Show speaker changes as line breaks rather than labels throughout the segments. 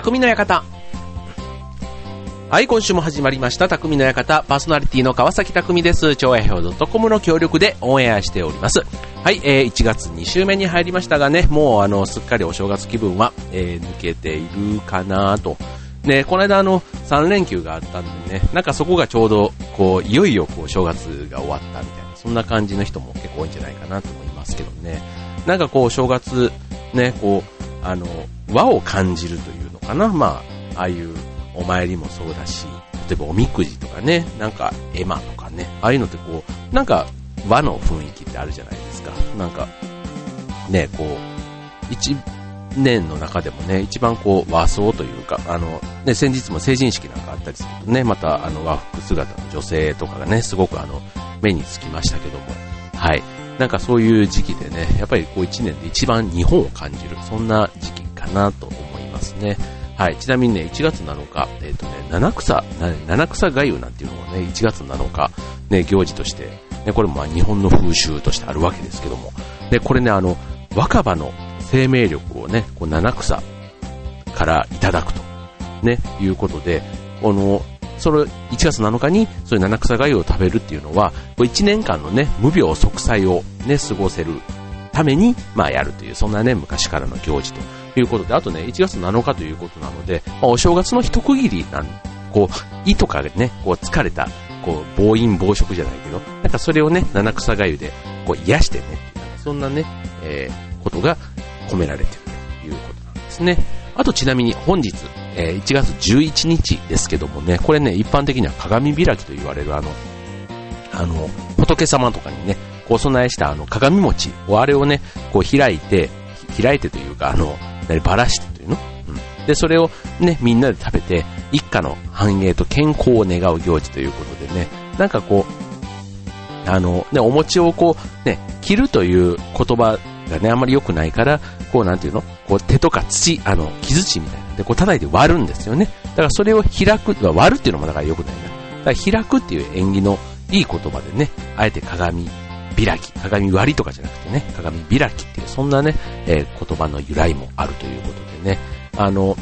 匠の館。はい、今週も始まりました、匠の館。パーソナリティの川崎匠です。超愛表 .com の協力でオンエアしております。はい、えー、1月2週目に入りましたがね、もうあの、すっかりお正月気分は、えー、抜けているかなと。ね、この間あの、3連休があったんでね、なんかそこがちょうど、こう、いよいよこう、正月が終わったみたいな、そんな感じの人も結構多いんじゃないかなと思いますけどね。なんかこう、正月、ね、こう、あの、和を感じるというのかな。まあ、ああいうお参りもそうだし、例えばおみくじとかね、なんか絵馬とかね、ああいうのってこう、なんか和の雰囲気ってあるじゃないですか。なんか、ね、こう、一年の中でもね、一番こう和装というか、あの、ね、先日も成人式なんかあったりするとね、またあの和服姿の女性とかがね、すごくあの、目につきましたけども、はい。なんかそういう時期でね、やっぱりこう一年で一番日本を感じる、そんな時期かなと思いますね。はい。ちなみにね、1月7日、えっ、とね、七草、七草がゆなんていうのがね、1月7日、ね、行事として、ね、これもまあ日本の風習としてあるわけですけども、で、これね、あの、若葉の生命力をね、こう七草からいただくと、ね、いうことで、この、それ、1月7日に、そういう七草がゆを食べるっていうのは、こう1年間のね、無病息災をね、過ごせるために、まあやるという、そんなね、昔からの行事ということで、あとね、1月7日ということなので、まあ、お正月の一区切りなん、こう、胃とかね、こう疲れた、こう、暴飲暴食じゃないけど、なんかそれをね、七草がゆで、こう癒してね、そんなね、えー、ことが込められてるということなんですね。あとちなみに本日、えー、1月11日ですけどもね、これね、一般的には鏡開きと言われるあの、あの、仏様とかにね、こう備えしたあの鏡餅をあれをね、こう開いて、開いてというか、あの、何、ばらしてというの？うん。で、それをね、みんなで食べて、一家の繁栄と健康を願う行事ということでね、なんかこう、あの、ね、お餅をこう、ね、切るという言葉がね、あんまり良くないから、こうなんていうの？こう手とか土、あの、木槌みたいな。で、こう叩いて割るんですよね。だからそれを開く、割るっていうのもだから良くないな。だから開くっていう縁起のいい言葉でね、あえて鏡開き、鏡割りとかじゃなくてね、鏡開きっていう、そんなね、えー、言葉の由来もあるということでね、あの、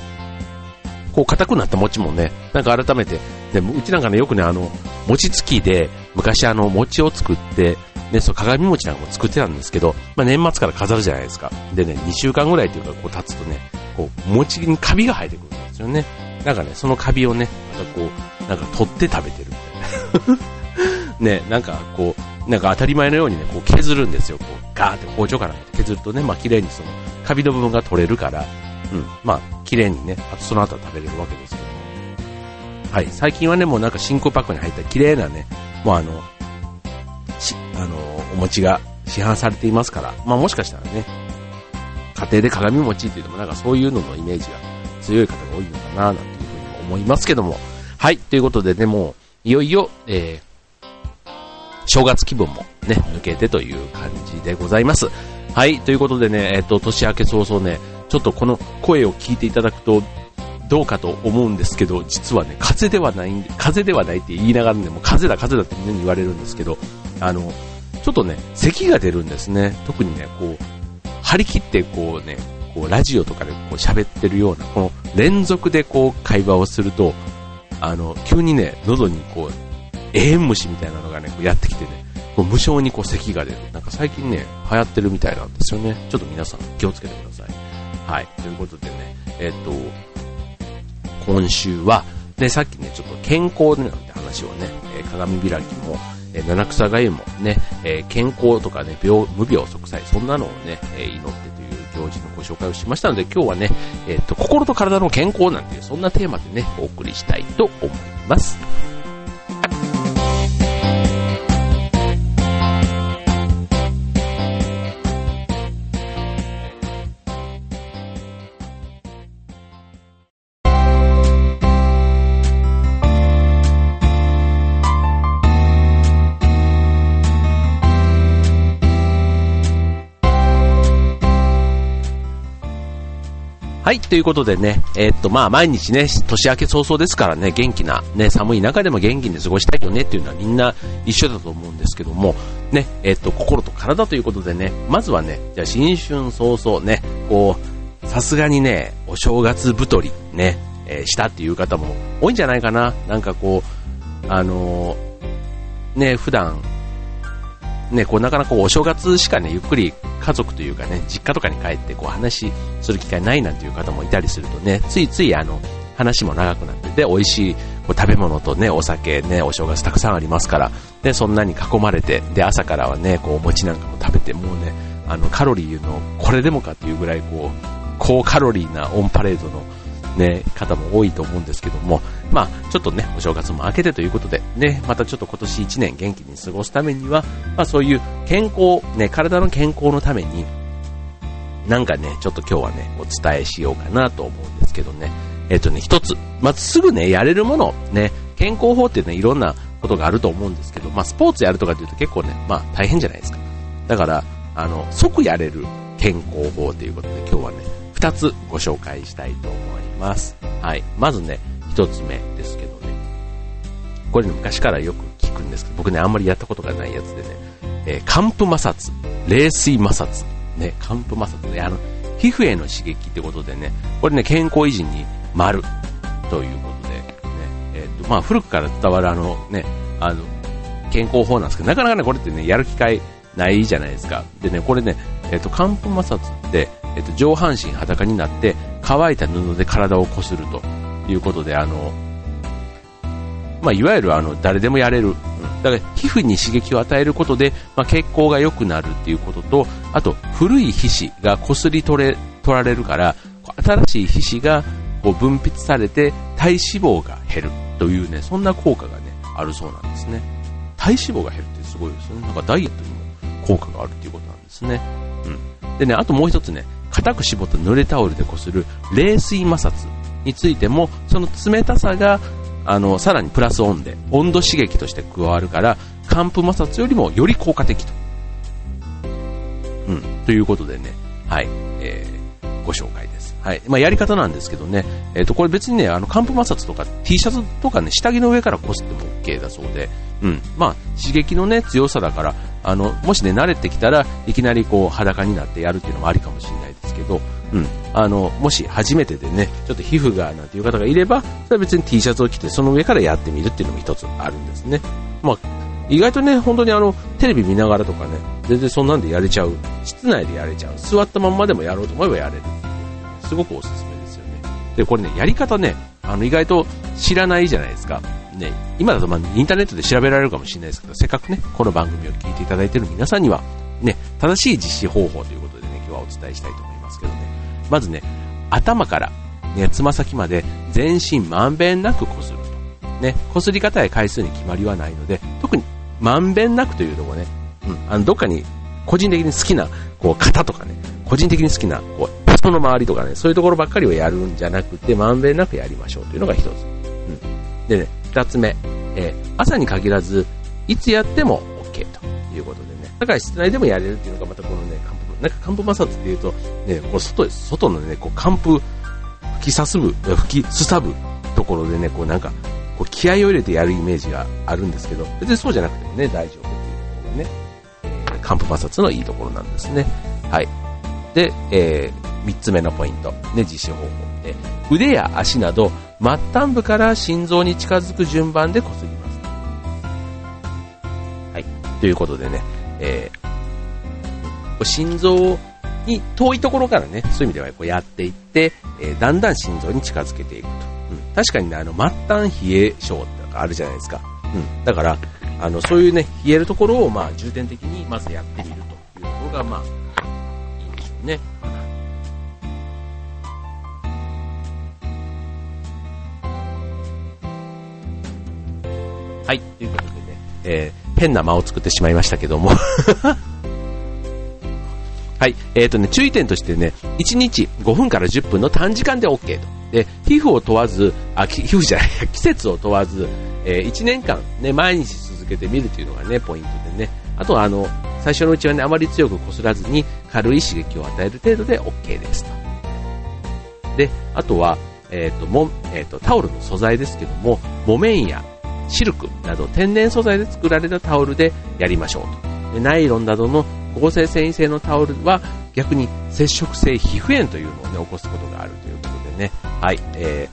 こう硬くなった餅もね、なんか改めて、でもうちなんかね、よくね、あの、餅つきで、昔あの、餅を作って、ね、そう、鏡餅なんかも作ってたんですけど、まあ、年末から飾るじゃないですか。でね、2週間ぐらいっていうか、こう経つとね、こう、餅にカビが生えてくるんですよね。なんかね、そのカビをね、またこう、なんか取って食べてるみたいな。ね、なんかこう、なんか当たり前のようにね、こう削るんですよ。こう、ガーって包丁から削るとね、まあ綺麗にその、カビの部分が取れるから、うん、まあ綺麗にね、あとその後は食べれるわけですけども。はい、最近はね、もうなんか真空パックに入った綺麗なね、もうあの、し、あの、お餅が市販されていますから、まあもしかしたらね、家庭で鏡餅っていうのもなんかそういうののイメージが強い方が多いのかな、なんていうふうにも思いますけども。はい、ということでね、もう、いよいよ、えー、正月気分もね、抜けてという感じでございます。はい、ということでね、えっ、と、年明け早々ね、ちょっとこの声を聞いていただくと、どうかと思うんですけど、実はね、風邪ではないんで、風邪ではないって言いながらね、もう風邪だ風邪だってみんなに言われるんですけど、あの、ちょっとね、咳が出るんですね。特にね、こう、張り切ってこうね、こう、ラジオとかでこう喋ってるような、この連続でこう、会話をすると、あの、急にね、喉にこう、永遠虫みたいなのがね、こうやってきてね、こう無性にこう咳が出る。なんか最近ね、流行ってるみたいなんですよね。ちょっと皆さん気をつけてください。はい。ということでね、えっと、今週は、ね、さっきね、ちょっと健康なんて話をね、えー鏡開きも、えー七草がゆもね、えー健康とかね、病、無病息災、そんなのをね、えー祈ってという行事のご紹介をしましたので、今日はね、えっと、心と体の健康なんていう、そんなテーマでね、お送りしたいと思います。はい、ということでね、えーっと、まあ、毎日ね、年明け早々ですからね、元気な、ね、寒い中でも元気に過ごしたいよねっていうのはみんな一緒だと思うんですけども、ね、えーっと、心と体ということでね、まずはね、じゃあ新春早々ね、こう、さすがにね、お正月太りね、えー、したっていう方も多いんじゃないかな。なんかこう、あのー、ね、普段、ね、こうなかなかお正月しかね、ゆっくり家族というかね、実家とかに帰ってこう話する機会ないなんていう方もいたりするとね、ついついあの、話も長くなってで、美味しいこう食べ物とね、お酒ね、お正月たくさんありますから、で、そんなに囲まれて、で、朝からはね、こうお餅なんかも食べて、もうね、あの、カロリーのこれでもかっていうぐらいこう、高カロリーなオンパレードのね、方も多いと思うんですけども、まあ、ちょっとね、お正月も明けてということで、ね、またちょっと今年1年元気に過ごすためには、まあそういう健康、ね、体の健康のために、なんかね、ちょっと今日はね、お伝えしようかなと思うんですけどね、えっ、とね、一つ、まずすぐね、やれるもの、ね、健康法ってね、いろんなことがあると思うんですけど、まあスポーツやるとかっていうと結構ね、まあ大変じゃないですか。だから、あの、即やれる健康法ということで今日はね、二つご紹介したいと思います。はい。まずね、一つ目ですけどね。これね、昔からよく聞くんですけど、僕ね、あんまりやったことがないやつでね、えー、寒風摩擦、冷水摩擦、ね、寒風摩擦ね、あの、皮膚への刺激ってことでね、これね、健康維持に丸ということで、ね、えっ、ー、と、まあ、古くから伝わるあのね、あの、健康法なんですけど、なかなかね、これってね、やる機会ないじゃないですか。でね、これね、えっ、ー、と、寒風摩擦って、えっ、と、上半身裸になって、乾いた布で体をこするということで、あの、まあ、いわゆるあの、誰でもやれる。だから、皮膚に刺激を与えることで、まあ、血行が良くなるっていうことと、あと、古い皮脂がこすり取れ、取られるから、新しい皮脂がこう分泌されて体脂肪が減るというね、そんな効果がね、あるそうなんですね。体脂肪が減るってすごいですね。なんかダイエットにも効果があるっていうことなんですね。うん。でね、あともう一つね、く絞った濡れタオルでこする冷水摩擦についても、その冷たさが、あの、さらにプラスオンで、温度刺激として加わるから、寒風摩擦よりもより効果的と。うん、ということでね、はい、えー、ご紹介です。はい。まあ、やり方なんですけどね、えっ、ー、と、これ別にね、あの、寒風摩擦とか T シャツとかね、下着の上からこすっても OK だそうで、うん。まあ、刺激のね、強さだから、あの、もしね、慣れてきたらいきなりこう、裸になってやるっていうのもありかもしれないですけど、うん。あの、もし初めてでね、ちょっと皮膚がなんていう方がいれば、それは別に T シャツを着て、その上からやってみるっていうのも一つあるんですね。まあ、意外とね、本当にあの、テレビ見ながらとかね、全然そんなんでやれちゃう。室内でやれちゃう。座ったまんまでもやろうと思えばやれる。すごくおすすめですよね。で、これね、やり方ね、あの、意外と知らないじゃないですか。ね、今だとまあインターネットで調べられるかもしれないですけど、せっかくね、この番組を聞いていただいている皆さんには、ね、正しい実施方法ということでね、今日はお伝えしたいと思いま。ずね、頭から、ね、つま先まで全身まんべんなくこすると。ね、こすり方や回数に決まりはないので、特にまんべんなくというのもね、うん、あの、どっかに個人的に好きな、こう、型とかね、個人的に好きな、こう、人の周りとかね、そういうところばっかりをやるんじゃなくて、まんべんなくやりましょうというのが一つ。うん。でね、二つ目、えー、朝に限らず、いつやっても OK ということでね。だから室内でもやれるっていうのがまたこのね、なんか寒風摩擦っていうと、ね、こう外、外のね、こう寒風、吹きさすぶ、吹きすさぶところでね、こうなんか、こう気合を入れてやるイメージがあるんですけど、別にそうじゃなくてもね、大丈夫っていうところがね、えー、寒風摩擦のいいところなんですね。はい。で、えー、三つ目のポイント、ね、実施方法。え腕や足など、末端部から心臓に近づく順番でこすります。はい。ということでね、えー、心臓に遠いところからね、そういう意味ではこうやっていって、えー、だんだん心臓に近づけていくと。うん、確かにね、あの、末端冷え症ってのがあるじゃないですか。うん。だから、あの、そういうね、冷えるところを、まあ、重点的にまずやってみるというところが、まあ、いいんでしょうね。はい、ということでね、えー、変な間を作ってしまいましたけどもはい、えっ、ー、とね、注意点としてね、1日5分から10分の短時間で OK と。で、皮膚を問わず、あ、皮膚じゃない、季節を問わず、えー、1年間ね、毎日続けてみるというのがね、ポイントでね。あとは、あの、最初のうちはね、あまり強くこすらずに、軽い刺激を与える程度で OK ですと。で、あとは、えっ、ー、と、も、えっ、ー、と、タオルの素材ですけども、木綿やシルクなど天然素材で作られたタオルでやりましょうと。ナイロンなどの合成繊維性のタオルは逆に接触性皮膚炎というのをね、起こすことがあるということでね、はい、え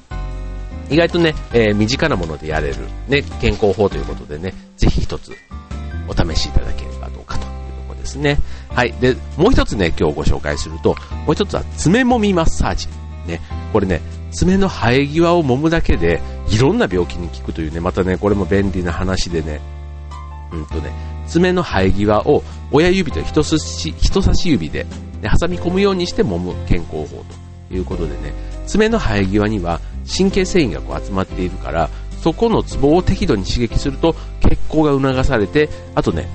ー、意外とね、えー、身近なものでやれる、ね、健康法ということでね、ぜひ一つお試しいただければどうかというところですね。はい。で、もう一つね、今日ご紹介すると、もう一つは爪もみマッサージ。ね、これね、爪の生え際を揉むだけで、いろんな病気に効くというね、またね、これも便利な話でね、うんとね、爪の生え際を親指と人差し指で、ね、挟み込むようにして揉む健康法ということでね、爪の生え際には神経繊維がこう集まっているから、そこのツボを適度に刺激すると血行が促されて、あとね、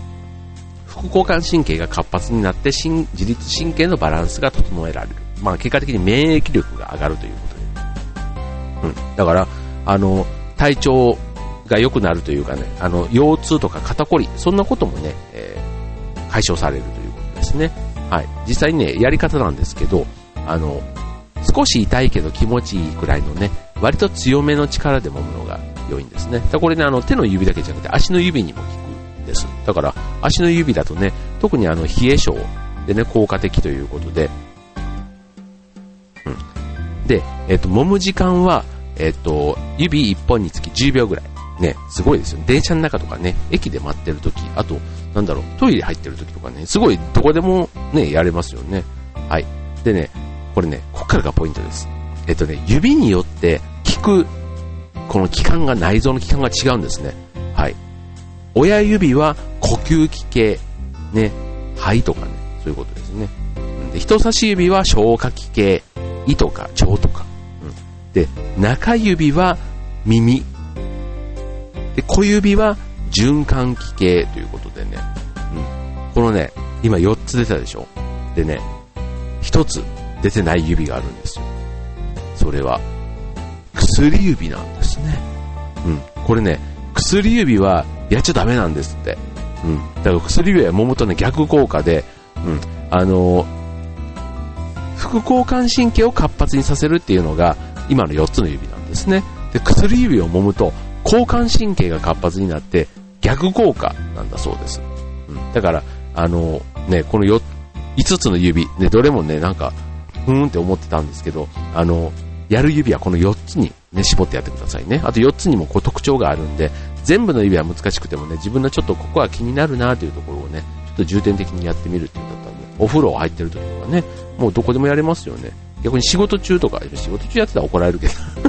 副交感神経が活発になって自律神経のバランスが整えられる。まあ結果的に免疫力が上がるということで。うん。だから、あの、体調が良くなるというかね、あの、腰痛とか肩こり、そんなこともね、えー、解消されるということですね。はい。実際にね、やり方なんですけど、あの、少し痛いけど気持ちいいくらいのね、割と強めの力で揉むのが良いんですね。だこれね、あの、手の指だけじゃなくて足の指にも効くんです。だから、足の指だとね、特にあの、冷え性でね、効果的ということで、うん。で、えっ、と、揉む時間は、えっ、と、指1本につき10秒ぐらい。ね、すごいですよ。電車の中とかね、駅で待ってる時、あと、なんだろう、トイレ入ってる時とかね、すごいどこでもね、やれますよね。はい。でね、これね、こっからがポイントです。えっとね、指によって効く、この器官が、内臓の器官が違うんですね。はい。親指は呼吸器系、ね、肺とかね、そういうことですね。で人差し指は消化器系、胃とか腸とか。うん、で、中指は耳、で、小指は循環器系ということでね、うん。このね、今4つ出たでしょ？でね、1つ出てない指があるんですよ。それは、薬指なんですね。うん。これね、薬指はやっちゃダメなんですって。うん。だから薬指は揉むとね、逆効果で、うん。あの副交感神経を活発にさせるっていうのが、今の4つの指なんですね。で、薬指を揉むと、交感神経が活発になって逆効果なんだそうです。うん、だから、あの、ね、この4、5つの指、ね、どれもね、なんか、ふーんって思ってたんですけど、あの、やる指はこの4つにね、絞ってやってくださいね。あと4つにもこう特徴があるんで、全部の指は難しくてもね、自分のちょっとここは気になるなというところをね、ちょっと重点的にやってみるっていうんだったらね、お風呂入ってる時とかね、もうどこでもやれますよね。逆に仕事中とか、仕事中やってたら怒られるけど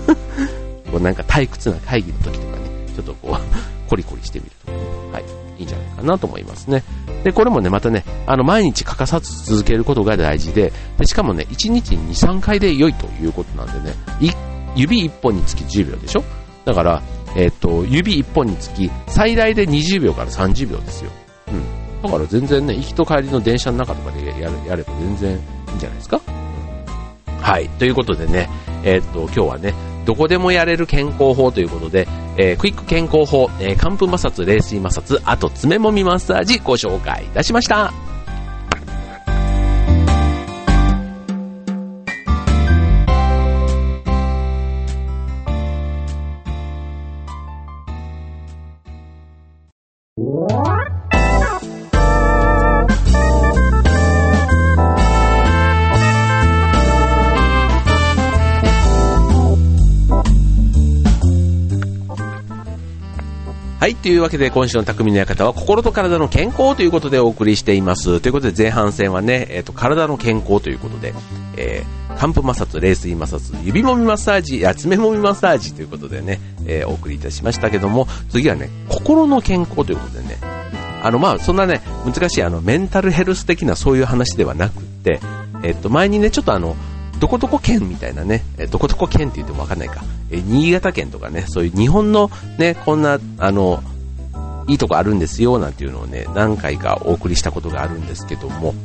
うなんか退屈な会議の時とかね、ちょっとこう コリコリしてみるとかね、はい、いいんじゃないかなと思いますね。で、これもね、またね、あの、毎日欠かさず続けることが大事で、でしかもね、1日に2、3回で良いということなんでね、指1本につき10秒でしょ？だから、えっ、ー、と、指1本につき最大で20秒から30秒ですよ。うん。だから全然ね、行きと帰りの電車の中とかでやるやれば全然いいんじゃないですか、うん、はい。ということでね、えっ、ー、と、今日はね、どこでもやれる健康法ということで、えー、クイック健康法、えー、寒風摩擦、冷水摩擦、あと爪もみマッサージご紹介いたしました。はい、というわけで今週の匠の館は心と体の健康ということでお送りしています。ということで前半戦はね、えっ、ー、と、体の健康ということで、えー、寒風摩擦、冷水摩擦、指もみマッサージ、や爪もみマッサージということでね、えー、お送りいたしましたけども、次はね、心の健康ということでね、あの、まあ、そんなね、難しいあの、メンタルヘルス的なそういう話ではなくって、えっ、と、前にね、ちょっとあの、どこどこ県みたいなね、えどこどこ県って言ってもわかんないか、え新潟県とかね、そういう日本のね、こんな、あの、いいとこあるんですよ、なんていうのをね、何回かお送りしたことがあるんですけども、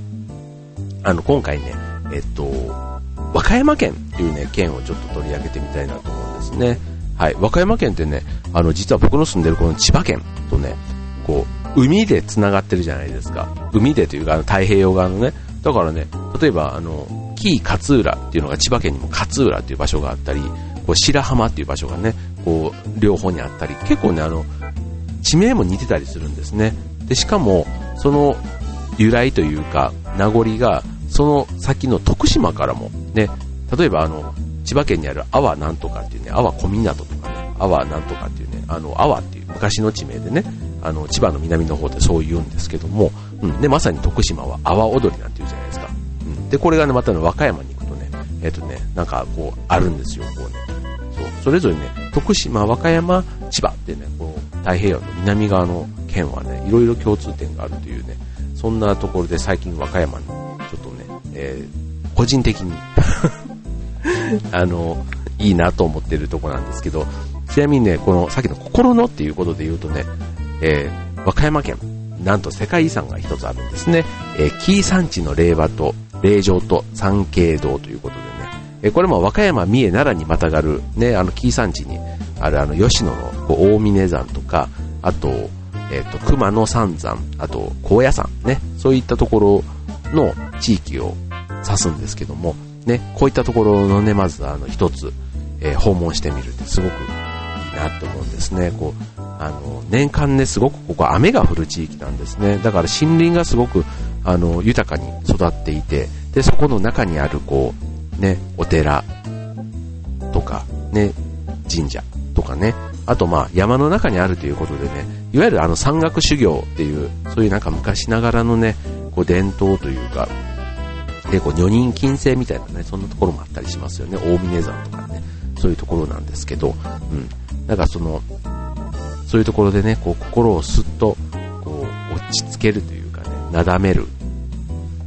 あの、今回ね、えっと、和歌山県っていうね、県をちょっと取り上げてみたいなと思うんですね。はい、和歌山県ってね、あの、実は僕の住んでるこの千葉県とね、こう、海で繋がってるじゃないですか。海でというか、あの、太平洋側のね。だからね、例えば、あの、紀伊勝浦っていうのが千葉県にも勝浦っていう場所があったり、こう白浜っていう場所がね、こう両方にあったり、結構ね、あの、地名も似てたりするんですね。で、しかも、その由来というか、名残が、その先の徳島からも、ね、例えばあの、千葉県にある阿波なんとかっていうね、阿波小湊とかね、阿波なんとかっていうね、あの、阿波っていう昔の地名でね、あの、千葉の南の方でそう言うんですけども、うん、で、まさに徳島は阿波踊りなんて言うじゃないですか。うん、で、これがね、またね、和歌山に行くとね、えっ、ー、とね、なんかこう、あるんですよ、こうね。そ、れぞれね、徳島、和歌山、千葉ってね、こう、太平洋の南側の県はね、いろいろ共通点があるというね、そんなところで最近和歌山に、ちょっとね、えー、個人的に あの、いいなと思ってるとこなんですけど、ちなみにね、このさっきの心のっていうことで言うとね、えー、和歌山県、なんと世界遺産が一つあるんですね。えー、紀伊山地の霊場と、霊場と三景堂ということで、えー、これも和歌山、三重、奈良にまたがる、ね、あの紀伊山地にあるあの吉野のこう大峰山とか、あと、えっ、ー、と、熊野三山、あと、高野山ね、そういったところの地域を指すんですけども、ね、こういったところのね、まずあの一つ、えー、訪問してみるってすごくいいなって思うんですね。こう、あの、年間ね、すごくここ雨が降る地域なんですね。だから森林がすごく、あの、豊かに育っていて、で、そこの中にあるこう、ね、お寺とか、ね、神社とかね、あとまあ山の中にあるということでね、いわゆるあの山岳修行っていう、そういうなんか昔ながらのね、こう伝統というか、で、こう、女人禁制みたいなね、そんなところもあったりしますよね。大峰山とかね、そういうところなんですけど、うん。だからその、そういうところでね、こう、心をすっと、こう、落ち着けるというかね、なだめる。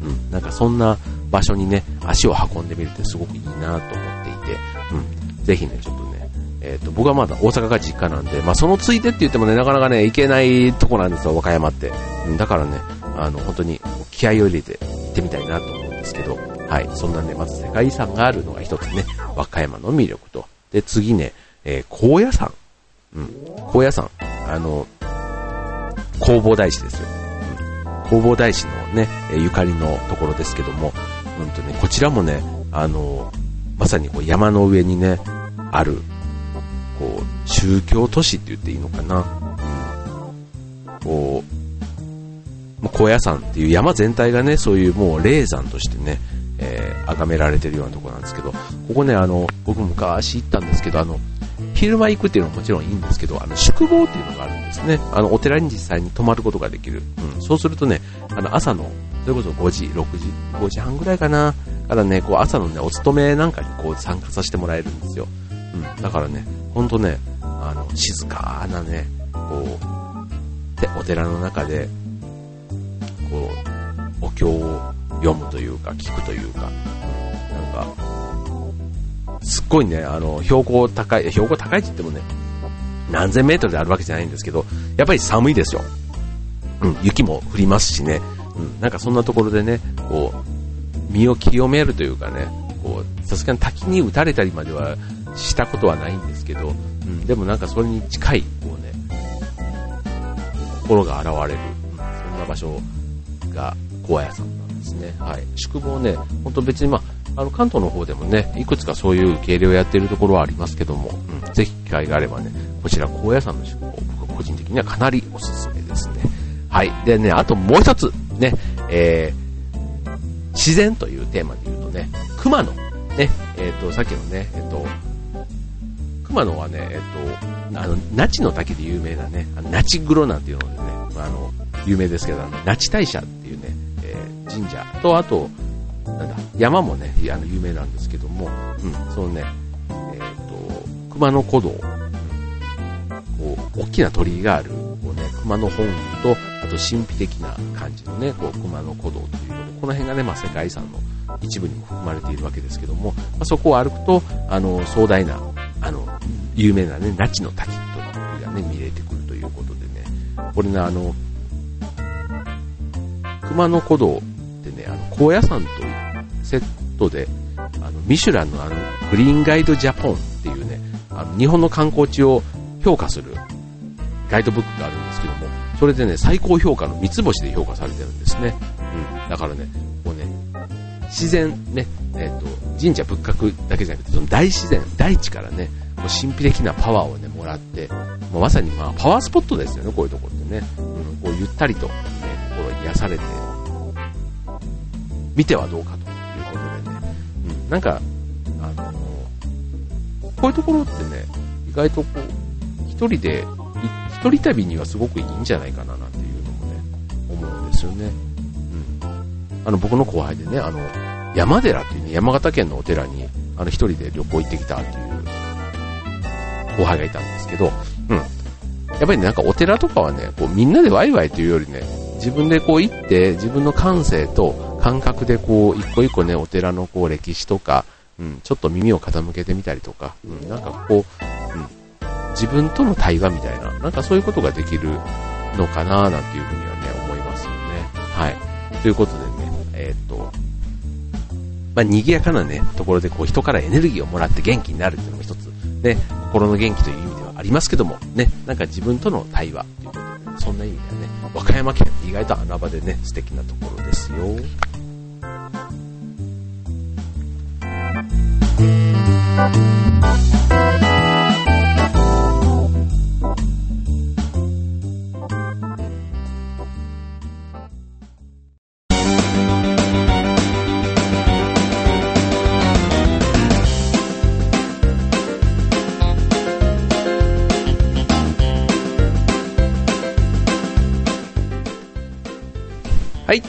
うん。なんかそんな場所にね、足を運んでみるってすごくいいなと思っていて、うん。ぜひね、ちょっとね、えっ、ー、と、僕はまだ大阪が実家なんで、まあそのついでって言ってもね、なかなかね、行けないとこなんですよ、和歌山って。うん、だからね、あの、本当に気合を入れて行ってみたいなと思うんですけど、はい、そんなね、まず世界遺産があるのが一つね、和歌山の魅力と。で、次ね、えー、高野山。うん、高野山。あの、弘法大師ですよ。うん、弘法大師のね、ゆかりのところですけども、うんとね、こちらもね、あの、まさにこう山の上にね、ある、こう、宗教都市って言っていいのかな。うん、こう、高野山っていう山全体がね、そういうもう霊山としてね、えー、崇められてるようなとこなんですけど、ここね、あの、僕昔行ったんですけど、あの、昼間行くっていうのはもちろんいいんですけど、あの、宿坊っていうのがあるんですね。あの、お寺に実際に泊まることができる。うん。そうするとね、あの、朝の、それこそ5時、6時、5時半ぐらいかな。からね、こう、朝のね、お勤めなんかにこう、参加させてもらえるんですよ。うん。だからね、ほんとね、あの、静かなね、こう、で、お寺の中で、こう、お経を読むというか、聞くというか、なんか、すっごいね、あの、標高高い、標高高いって言ってもね、何千メートルであるわけじゃないんですけど、やっぱり寒いですよ。うん、雪も降りますしね、うん、なんかそんなところでね、こう、身を清めるというかね、こう、さすがに滝に打たれたりまではしたことはないんですけど、うん、でもなんかそれに近い、こうね、心が現れる、うん、そんな場所が高野山なんですね。はい。宿坊ね、ほんと別にまあ、あの関東の方でもね、いくつかそういう受け入れをやっているところはありますけども、うん、ぜひ機会があればね、こちら高野山の宿坊、僕個人的にはかなりおすすめですね。はい。でね、あともう一つ、ね、えー、自然というテーマで言うとね、熊野、ね、えっ、ー、と、さっきのね、えっ、ー、と、熊野はね、えっ、と、あの、那智の滝で有名なね、那智黒なんていうのでね、あの、有名ですけど、あの、那智大社っていうね、えー、神社と、あと、なんだ、山もね、あの、有名なんですけども、うん、そのね、えっ、ー、と、熊野古道、こう、大きな鳥居がある、こうね、熊野本宮と、あと神秘的な感じのね、こう、熊野古道ということで、この辺がね、まあ、世界遺産の一部にも含まれているわけですけども、まあ、そこを歩くと、あの、壮大な、あの、有名なね、那智の滝とかがね、見れてくるということでね、これね、あの、熊野古道ってね、あの、高野山とセットで、あの、ミシュランのあの、グリーンガイドジャポンっていうね、あの、日本の観光地を評価するガイドブックがあるんです、それでね、最高評価の三つ星で評価されてるんですね。うん。だからね、こうね、自然ね、えっ、ー、と、神社仏閣だけじゃなくて、その大自然、大地からね、もう神秘的なパワーをね、もらって、もうまさにまあ、パワースポットですよね、こういうとこってね。うん、こうゆったりと、ね、心癒されて、見てはどうかということでね、うん、なんか、あのこういうところってね、意外とこう、一人で、一人旅にはすごくいいんじゃないかななんていうのもね、思うんですよね。うん。あの、僕の後輩でね、あの、山寺っていうね、山形県のお寺に、あの、一人で旅行行ってきたっていう後輩がいたんですけど、うん。やっぱりね、なんかお寺とかはね、こうみんなでワイワイというよりね、自分でこう行って、自分の感性と感覚でこう、一個一個ね、お寺のこう歴史とか、うん、ちょっと耳を傾けてみたりとか、うん、なんかこう、自分との対話みたいな、なんかそういうことができるのかななんていうふうにはね、思いますよね。はい。ということでね、えー、っと、まあ、賑やかなね、ところでこう人からエネルギーをもらって元気になるっていうのも一つ、ね、心の元気という意味ではありますけども、ね、なんか自分との対話ということで、ね、そんな意味ではね、和歌山県意外と穴場でね、素敵なところですよ。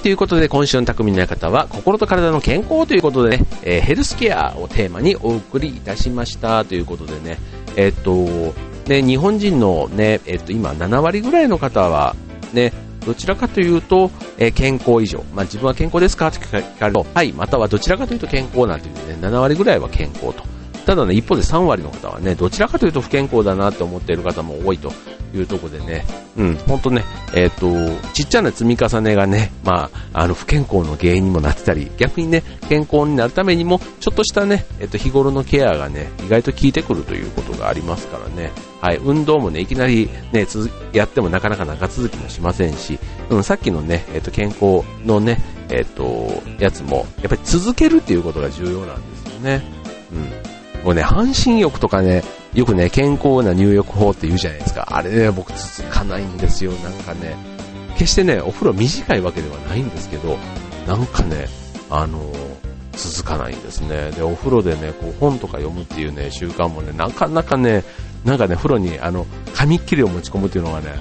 ということで今週の匠の館は心と体の健康ということでね、えー、ヘルスケアをテーマにお送りいたしましたということでね、えー、っと、ね、日本人のね、えー、っと、今7割ぐらいの方はね、どちらかというと、え、健康以上。まあ、自分は健康ですか？って聞かれると、はい、またはどちらかというと健康なんていうね、7割ぐらいは健康と。ただね、一方で3割の方はね、どちらかというと不健康だなって思っている方も多いというところでね、うん、本当ね、えっ、ー、と、ちっちゃな積み重ねがね、まあ、あの、不健康の原因にもなってたり、逆にね、健康になるためにも、ちょっとしたね、えっ、ー、と、日頃のケアがね、意外と効いてくるということがありますからね、はい、運動もね、いきなりね、やってもなかなか長続きもしませんし、うん、さっきのね、えっ、ー、と、健康のね、えっ、と、やつも、やっぱり続けるっていうことが重要なんですよね。うん。もうね、半身浴とかね、よくね、健康な入浴法って言うじゃないですか。あれね、僕続かないんですよ。なんかね、決してね、お風呂短いわけではないんですけど、なんかね、あの、続かないんですね。で、お風呂でね、こう本とか読むっていうね、習慣もね、なかなかね、なんかね、風呂にあの、紙切れを持ち込むっていうのがね、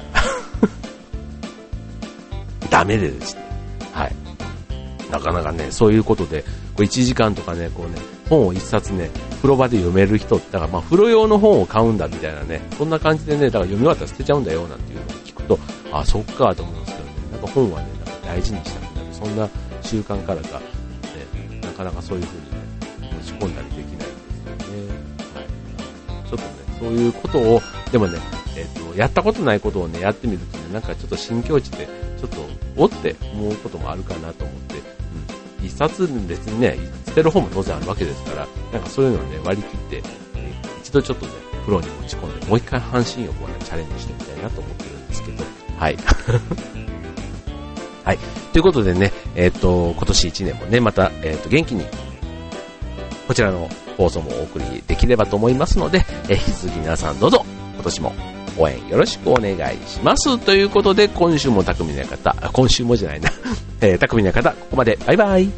ダメでですね。はい。なかなかね、そういうことで、こう1時間とかね、こうね、本を1冊ね、風呂場で読める人って、だからまあ風呂用の本を買うんだみたいなね、そんな感じでね、だから読み終わったら捨てちゃうんだよなんていうのを聞くと、あ、そっかと思うんですけどね、なんか本はね、なんか大事にしたくなる、そんな習慣からか、ね、なかなかそういう風にね、持ち込んだりできないんですよね。はい。ちょっとね、そういうことを、でもね、えっ、ー、と、やったことないことをね、やってみるとね、なんかちょっと新境地で、ちょっと、おって思うこともあるかなと思って、一冊別にね、てる方も当然あるわけですから、なんかそういうのをね、割り切って、一度ちょっとね、風呂に持ち込んで、もう一回半身浴をね、チャレンジしてみたいなと思ってるんですけど、はい。はい。ということでね、えっ、ー、と、今年1年もね、また、えっ、ー、と、元気に、こちらの放送もお送りできればと思いますので、えー、引き続き皆さんどうぞ、今年も応援よろしくお願いします。ということで、今週も匠の方、今週もじゃないな、えー、匠の方、ここまで、バイバイ。